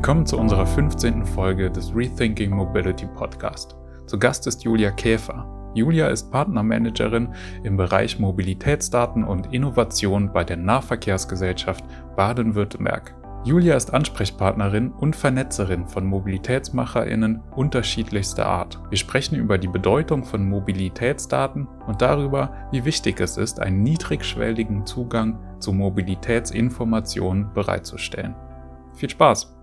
Willkommen zu unserer 15. Folge des Rethinking Mobility Podcast. Zu Gast ist Julia Käfer. Julia ist Partnermanagerin im Bereich Mobilitätsdaten und Innovation bei der Nahverkehrsgesellschaft Baden-Württemberg. Julia ist Ansprechpartnerin und Vernetzerin von MobilitätsmacherInnen unterschiedlichster Art. Wir sprechen über die Bedeutung von Mobilitätsdaten und darüber, wie wichtig es ist, einen niedrigschwelligen Zugang zu Mobilitätsinformationen bereitzustellen. Viel Spaß!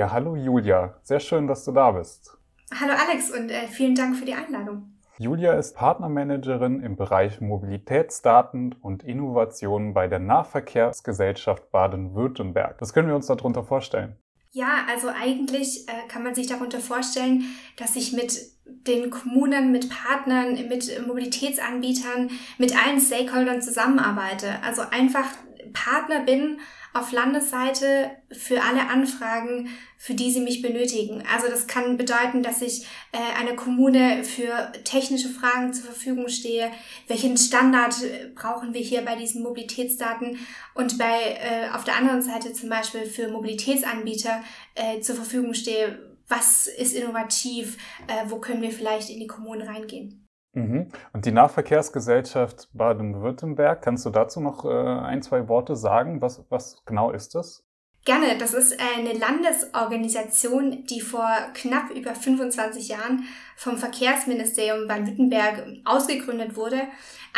Ja, hallo Julia, sehr schön, dass du da bist. Hallo Alex und äh, vielen Dank für die Einladung. Julia ist Partnermanagerin im Bereich Mobilitätsdaten und Innovationen bei der Nahverkehrsgesellschaft Baden-Württemberg. Was können wir uns darunter vorstellen? Ja, also eigentlich äh, kann man sich darunter vorstellen, dass ich mit den Kommunen, mit Partnern, mit Mobilitätsanbietern, mit allen Stakeholdern zusammenarbeite. Also einfach Partner bin auf Landesseite für alle Anfragen, für die sie mich benötigen. Also das kann bedeuten, dass ich äh, einer Kommune für technische Fragen zur Verfügung stehe. Welchen Standard brauchen wir hier bei diesen Mobilitätsdaten? Und bei äh, auf der anderen Seite zum Beispiel für Mobilitätsanbieter äh, zur Verfügung stehe. Was ist innovativ? Äh, wo können wir vielleicht in die Kommunen reingehen? Mhm. Und die Nahverkehrsgesellschaft Baden-Württemberg, kannst du dazu noch äh, ein, zwei Worte sagen? Was, was genau ist das? Gerne, das ist eine Landesorganisation, die vor knapp über 25 Jahren vom Verkehrsministerium Baden-Württemberg ausgegründet wurde.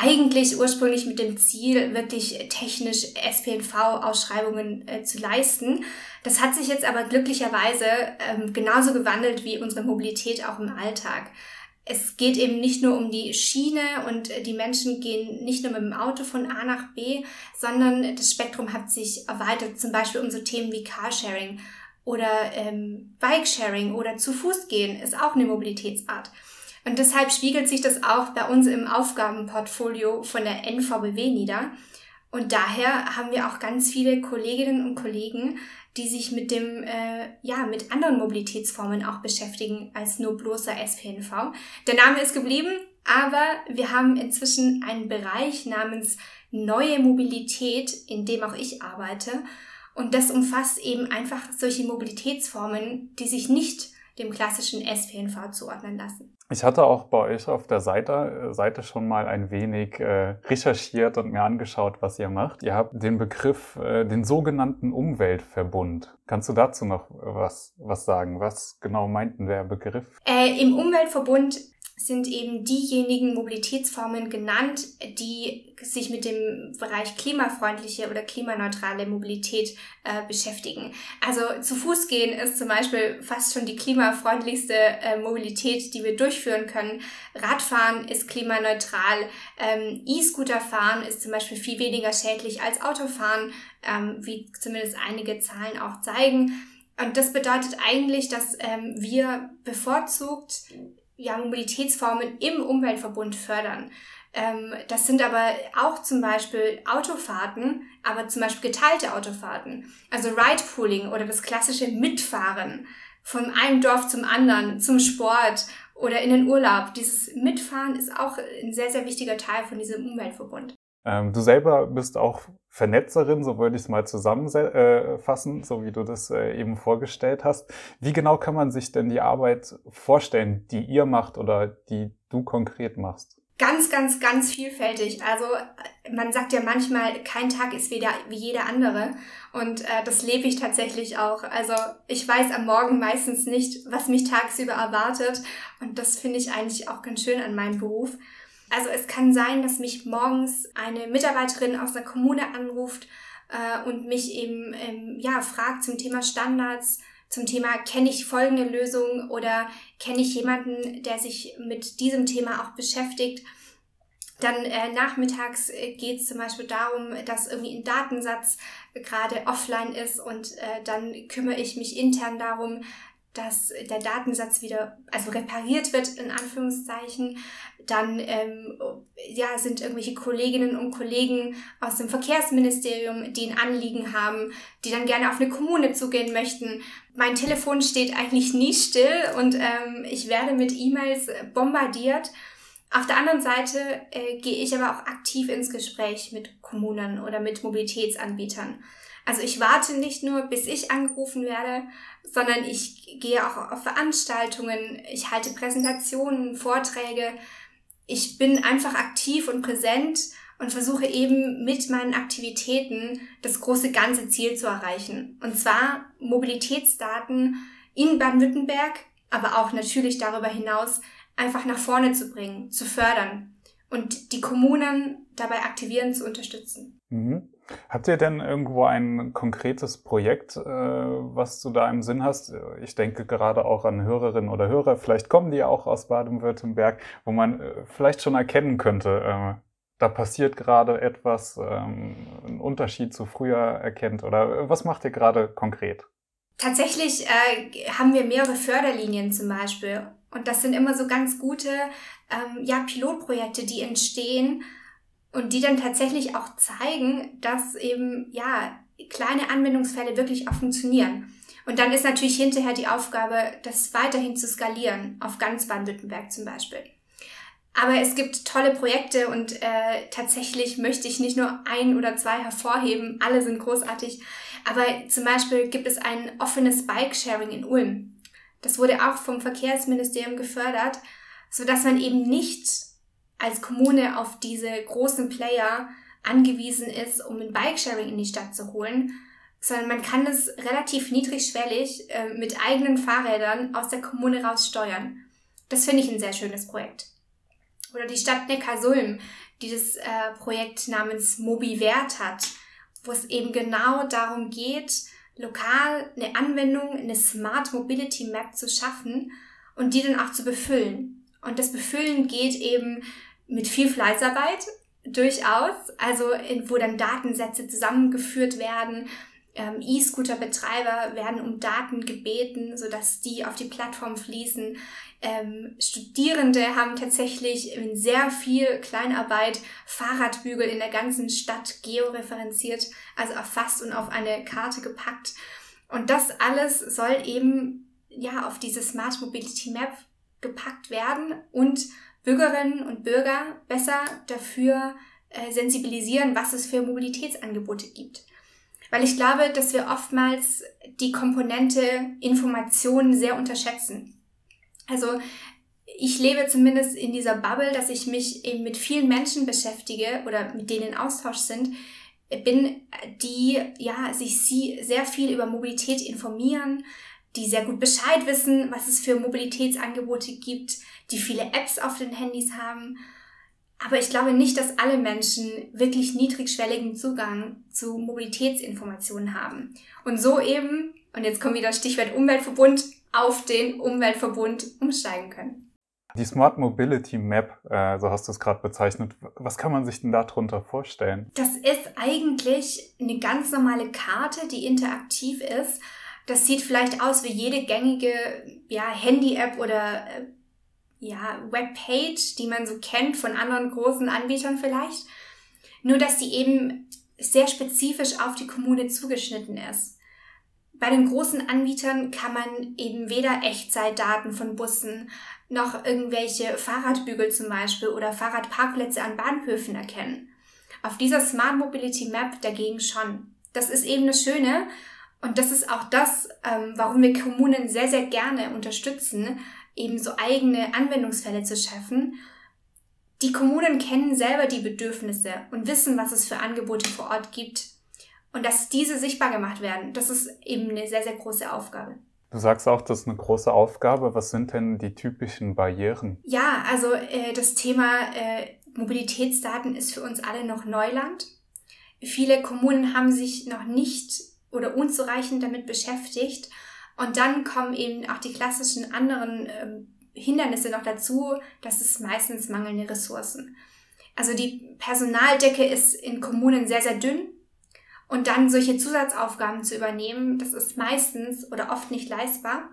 Eigentlich ursprünglich mit dem Ziel, wirklich technisch SPNV-Ausschreibungen äh, zu leisten. Das hat sich jetzt aber glücklicherweise ähm, genauso gewandelt wie unsere Mobilität auch im Alltag es geht eben nicht nur um die Schiene und die Menschen gehen nicht nur mit dem Auto von A nach B, sondern das Spektrum hat sich erweitert, zum Beispiel um so Themen wie Carsharing oder ähm, Bikesharing oder zu Fuß gehen ist auch eine Mobilitätsart. Und deshalb spiegelt sich das auch bei uns im Aufgabenportfolio von der NVBW nieder. Und daher haben wir auch ganz viele Kolleginnen und Kollegen, die sich mit dem, äh, ja, mit anderen Mobilitätsformen auch beschäftigen als nur bloßer SPNV. Der Name ist geblieben, aber wir haben inzwischen einen Bereich namens neue Mobilität, in dem auch ich arbeite. Und das umfasst eben einfach solche Mobilitätsformen, die sich nicht dem klassischen SPNV zuordnen lassen. Ich hatte auch bei euch auf der Seite, äh, Seite schon mal ein wenig äh, recherchiert und mir angeschaut, was ihr macht. Ihr habt den Begriff, äh, den sogenannten Umweltverbund. Kannst du dazu noch was, was sagen? Was genau meint denn der Begriff? Äh, Im Umweltverbund sind eben diejenigen Mobilitätsformen genannt, die sich mit dem Bereich klimafreundliche oder klimaneutrale Mobilität äh, beschäftigen. Also zu Fuß gehen ist zum Beispiel fast schon die klimafreundlichste äh, Mobilität, die wir durchführen können. Radfahren ist klimaneutral. Ähm, E-Scooter fahren ist zum Beispiel viel weniger schädlich als Autofahren, ähm, wie zumindest einige Zahlen auch zeigen. Und das bedeutet eigentlich, dass ähm, wir bevorzugt ja, Mobilitätsformen im Umweltverbund fördern. Ähm, das sind aber auch zum Beispiel Autofahrten, aber zum Beispiel geteilte Autofahrten. Also Ride-Pooling oder das klassische Mitfahren von einem Dorf zum anderen, zum Sport oder in den Urlaub. Dieses Mitfahren ist auch ein sehr, sehr wichtiger Teil von diesem Umweltverbund. Ähm, du selber bist auch Vernetzerin, so würde ich es mal zusammenfassen, äh, so wie du das äh, eben vorgestellt hast. Wie genau kann man sich denn die Arbeit vorstellen, die ihr macht oder die du konkret machst? Ganz, ganz, ganz vielfältig. Also man sagt ja manchmal, kein Tag ist wieder wie jeder andere. Und äh, das lebe ich tatsächlich auch. Also ich weiß am Morgen meistens nicht, was mich tagsüber erwartet. Und das finde ich eigentlich auch ganz schön an meinem Beruf. Also es kann sein, dass mich morgens eine Mitarbeiterin aus der Kommune anruft äh, und mich eben ähm, ja fragt zum Thema Standards, zum Thema kenne ich folgende Lösung oder kenne ich jemanden, der sich mit diesem Thema auch beschäftigt. Dann äh, nachmittags äh, geht es zum Beispiel darum, dass irgendwie ein Datensatz gerade offline ist und äh, dann kümmere ich mich intern darum, dass der Datensatz wieder, also repariert wird, in Anführungszeichen. Dann ähm, ja, sind irgendwelche Kolleginnen und Kollegen aus dem Verkehrsministerium, die ein Anliegen haben, die dann gerne auf eine Kommune zugehen möchten. Mein Telefon steht eigentlich nie still und ähm, ich werde mit E-Mails bombardiert. Auf der anderen Seite äh, gehe ich aber auch aktiv ins Gespräch mit Kommunen oder mit Mobilitätsanbietern. Also ich warte nicht nur, bis ich angerufen werde, sondern ich gehe auch auf Veranstaltungen, ich halte Präsentationen, Vorträge. Ich bin einfach aktiv und präsent und versuche eben mit meinen Aktivitäten das große ganze Ziel zu erreichen. Und zwar Mobilitätsdaten in Baden-Württemberg, aber auch natürlich darüber hinaus einfach nach vorne zu bringen, zu fördern und die Kommunen dabei aktivieren zu unterstützen. Mhm. Habt ihr denn irgendwo ein konkretes Projekt, äh, was du da im Sinn hast? Ich denke gerade auch an Hörerinnen oder Hörer, vielleicht kommen die auch aus Baden-Württemberg, wo man äh, vielleicht schon erkennen könnte, äh, da passiert gerade etwas, ähm, einen Unterschied zu früher erkennt oder was macht ihr gerade konkret? Tatsächlich äh, haben wir mehrere Förderlinien zum Beispiel und das sind immer so ganz gute ähm, ja, Pilotprojekte, die entstehen und die dann tatsächlich auch zeigen, dass eben ja kleine Anwendungsfälle wirklich auch funktionieren. Und dann ist natürlich hinterher die Aufgabe, das weiterhin zu skalieren, auf ganz Baden-Württemberg zum Beispiel. Aber es gibt tolle Projekte und äh, tatsächlich möchte ich nicht nur ein oder zwei hervorheben, alle sind großartig. Aber zum Beispiel gibt es ein offenes Bike-Sharing in Ulm. Das wurde auch vom Verkehrsministerium gefördert, so dass man eben nicht als Kommune auf diese großen Player angewiesen ist, um ein Bikesharing in die Stadt zu holen, sondern man kann es relativ niedrigschwellig äh, mit eigenen Fahrrädern aus der Kommune raus steuern. Das finde ich ein sehr schönes Projekt. Oder die Stadt Neckarsulm, die das äh, Projekt namens MobiWert hat, wo es eben genau darum geht, lokal eine Anwendung, eine Smart Mobility Map zu schaffen und die dann auch zu befüllen. Und das Befüllen geht eben mit viel Fleißarbeit durchaus, also in, wo dann Datensätze zusammengeführt werden. Ähm, E-Scooter-Betreiber werden um Daten gebeten, sodass die auf die Plattform fließen. Ähm, Studierende haben tatsächlich in sehr viel Kleinarbeit Fahrradbügel in der ganzen Stadt georeferenziert, also erfasst und auf eine Karte gepackt. Und das alles soll eben ja auf diese Smart Mobility Map gepackt werden und Bürgerinnen und Bürger besser dafür äh, sensibilisieren, was es für Mobilitätsangebote gibt. Weil ich glaube, dass wir oftmals die Komponente Informationen sehr unterschätzen. Also ich lebe zumindest in dieser Bubble, dass ich mich eben mit vielen Menschen beschäftige oder mit denen in Austausch sind, bin, die ja sich sehr viel über Mobilität informieren, die sehr gut Bescheid wissen, was es für Mobilitätsangebote gibt, die viele Apps auf den Handys haben. Aber ich glaube nicht, dass alle Menschen wirklich niedrigschwelligen Zugang zu Mobilitätsinformationen haben. Und so eben, und jetzt kommt wieder Stichwort Umweltverbund, auf den Umweltverbund umsteigen können. Die Smart Mobility Map, äh, so hast du es gerade bezeichnet, was kann man sich denn darunter vorstellen? Das ist eigentlich eine ganz normale Karte, die interaktiv ist. Das sieht vielleicht aus wie jede gängige ja, Handy-App oder äh, ja, Webpage, die man so kennt von anderen großen Anbietern vielleicht. Nur, dass die eben sehr spezifisch auf die Kommune zugeschnitten ist. Bei den großen Anbietern kann man eben weder Echtzeitdaten von Bussen noch irgendwelche Fahrradbügel zum Beispiel oder Fahrradparkplätze an Bahnhöfen erkennen. Auf dieser Smart Mobility Map dagegen schon. Das ist eben das Schöne und das ist auch das, ähm, warum wir Kommunen sehr, sehr gerne unterstützen, eben so eigene Anwendungsfälle zu schaffen. Die Kommunen kennen selber die Bedürfnisse und wissen, was es für Angebote vor Ort gibt. Und dass diese sichtbar gemacht werden, das ist eben eine sehr, sehr große Aufgabe. Du sagst auch, das ist eine große Aufgabe. Was sind denn die typischen Barrieren? Ja, also äh, das Thema äh, Mobilitätsdaten ist für uns alle noch Neuland. Viele Kommunen haben sich noch nicht oder unzureichend damit beschäftigt und dann kommen eben auch die klassischen anderen ähm, Hindernisse noch dazu. Das ist meistens mangelnde Ressourcen. Also die Personaldecke ist in Kommunen sehr, sehr dünn. Und dann solche Zusatzaufgaben zu übernehmen, das ist meistens oder oft nicht leistbar.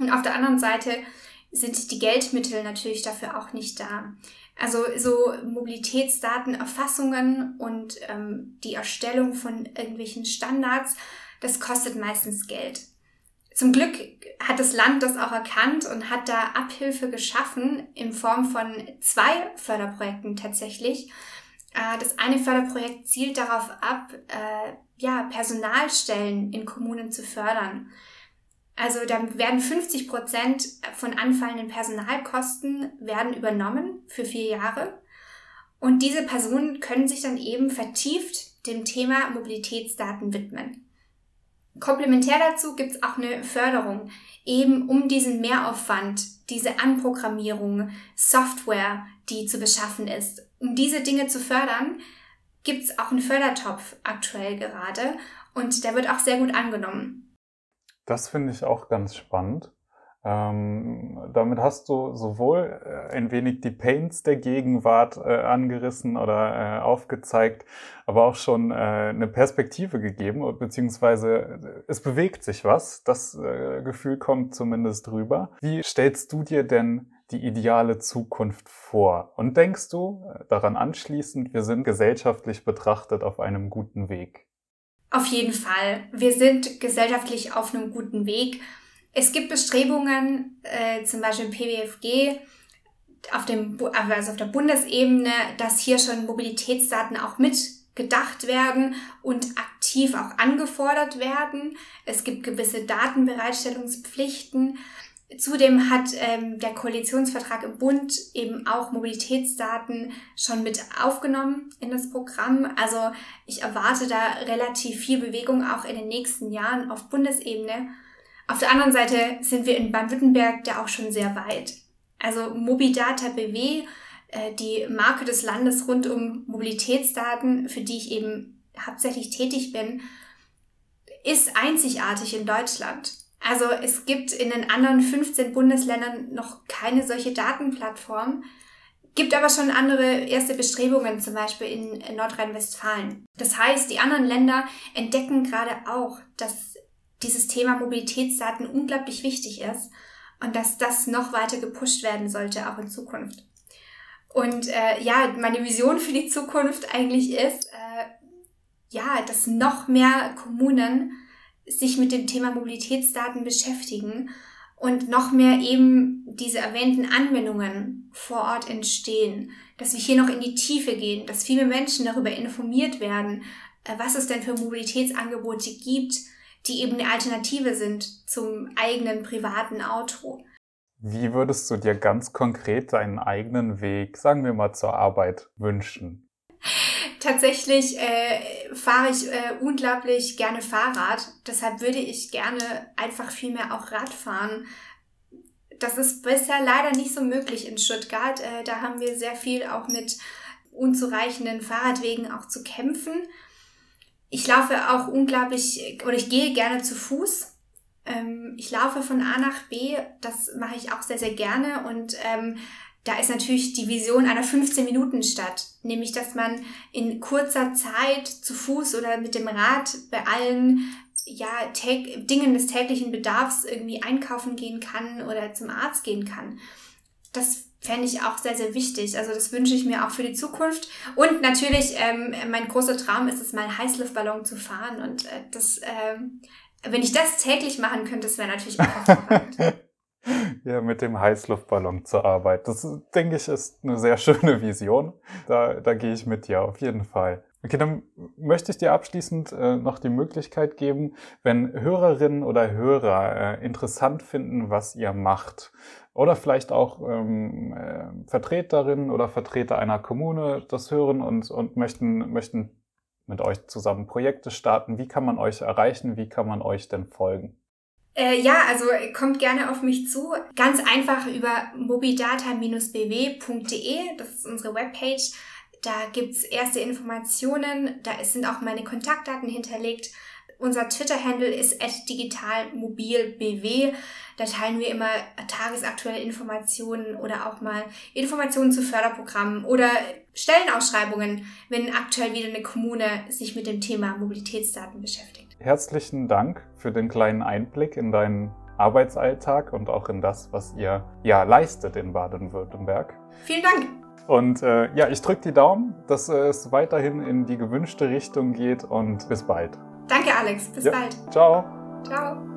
Und auf der anderen Seite sind die Geldmittel natürlich dafür auch nicht da. Also so Mobilitätsdatenerfassungen und ähm, die Erstellung von irgendwelchen Standards, das kostet meistens Geld Zum Glück hat das Land das auch erkannt und hat da Abhilfe geschaffen in Form von zwei Förderprojekten tatsächlich. Äh, das eine Förderprojekt zielt darauf ab, äh, ja, Personalstellen in Kommunen zu fördern. Also da werden 50 Prozent von anfallenden Personalkosten werden übernommen für vier Jahre. Und diese Personen können sich dann eben vertieft dem Thema Mobilitätsdaten widmen. Komplementär dazu gibt es auch eine Förderung, eben um diesen Mehraufwand, diese Anprogrammierung, Software, die zu beschaffen ist. Um diese Dinge zu fördern, gibt es auch einen Fördertopf aktuell gerade und der wird auch sehr gut angenommen. Das finde ich auch ganz spannend. Ähm, damit hast du sowohl äh, ein wenig die Pains der Gegenwart äh, angerissen oder äh, aufgezeigt, aber auch schon äh, eine Perspektive gegeben, beziehungsweise äh, es bewegt sich was. Das äh, Gefühl kommt zumindest rüber. Wie stellst du dir denn die ideale Zukunft vor? Und denkst du daran anschließend, wir sind gesellschaftlich betrachtet auf einem guten Weg? Auf jeden Fall. Wir sind gesellschaftlich auf einem guten Weg. Es gibt Bestrebungen, äh, zum Beispiel im PWFG, auf, dem, also auf der Bundesebene, dass hier schon Mobilitätsdaten auch mitgedacht werden und aktiv auch angefordert werden. Es gibt gewisse Datenbereitstellungspflichten. Zudem hat ähm, der Koalitionsvertrag im Bund eben auch Mobilitätsdaten schon mit aufgenommen in das Programm. Also ich erwarte da relativ viel Bewegung auch in den nächsten Jahren auf Bundesebene. Auf der anderen Seite sind wir in Baden-Württemberg da auch schon sehr weit. Also Mobidata BW, äh, die Marke des Landes rund um Mobilitätsdaten, für die ich eben hauptsächlich tätig bin, ist einzigartig in Deutschland. Also es gibt in den anderen 15 Bundesländern noch keine solche Datenplattform, gibt aber schon andere erste Bestrebungen, zum Beispiel in Nordrhein-Westfalen. Das heißt, die anderen Länder entdecken gerade auch, dass dieses Thema Mobilitätsdaten unglaublich wichtig ist und dass das noch weiter gepusht werden sollte, auch in Zukunft. Und äh, ja, meine Vision für die Zukunft eigentlich ist, äh, ja, dass noch mehr Kommunen sich mit dem Thema Mobilitätsdaten beschäftigen und noch mehr eben diese erwähnten Anwendungen vor Ort entstehen, dass wir hier noch in die Tiefe gehen, dass viele Menschen darüber informiert werden, äh, was es denn für Mobilitätsangebote gibt, die eben eine Alternative sind zum eigenen privaten Auto. Wie würdest du dir ganz konkret deinen eigenen Weg, sagen wir mal, zur Arbeit wünschen? Tatsächlich äh, fahre ich äh, unglaublich gerne Fahrrad. Deshalb würde ich gerne einfach viel mehr auch Rad fahren. Das ist bisher leider nicht so möglich in Stuttgart. Äh, da haben wir sehr viel auch mit unzureichenden Fahrradwegen auch zu kämpfen. Ich laufe auch unglaublich, oder ich gehe gerne zu Fuß. Ähm, ich laufe von A nach B, das mache ich auch sehr, sehr gerne. Und ähm, da ist natürlich die Vision einer 15-Minuten-Stadt, nämlich dass man in kurzer Zeit zu Fuß oder mit dem Rad bei allen ja, Dingen des täglichen Bedarfs irgendwie einkaufen gehen kann oder zum Arzt gehen kann. Das fände ich auch sehr, sehr wichtig. Also das wünsche ich mir auch für die Zukunft. Und natürlich, ähm, mein großer Traum ist es mal, Heißluftballon zu fahren. Und äh, das, ähm, wenn ich das täglich machen könnte, das wäre natürlich auch. Ja, mit dem Heißluftballon zur Arbeit. Das, denke ich, ist eine sehr schöne Vision. Da, da gehe ich mit dir auf jeden Fall. Okay, dann möchte ich dir abschließend äh, noch die Möglichkeit geben, wenn Hörerinnen oder Hörer äh, interessant finden, was ihr macht, oder vielleicht auch ähm, äh, Vertreterinnen oder Vertreter einer Kommune das hören und, und möchten, möchten mit euch zusammen Projekte starten. Wie kann man euch erreichen? Wie kann man euch denn folgen? Äh, ja, also kommt gerne auf mich zu. Ganz einfach über mobidata-bw.de, das ist unsere Webpage. Da gibt's erste Informationen, da sind auch meine Kontaktdaten hinterlegt. Unser Twitter-Handle ist digitalmobilbw. Da teilen wir immer tagesaktuelle Informationen oder auch mal Informationen zu Förderprogrammen oder Stellenausschreibungen, wenn aktuell wieder eine Kommune sich mit dem Thema Mobilitätsdaten beschäftigt. Herzlichen Dank für den kleinen Einblick in deinen Arbeitsalltag und auch in das, was ihr ja leistet in Baden-Württemberg. Vielen Dank. Und äh, ja, ich drücke die Daumen, dass es weiterhin in die gewünschte Richtung geht und bis bald. Danke, Alex. Bis ja. bald. Ciao. Ciao.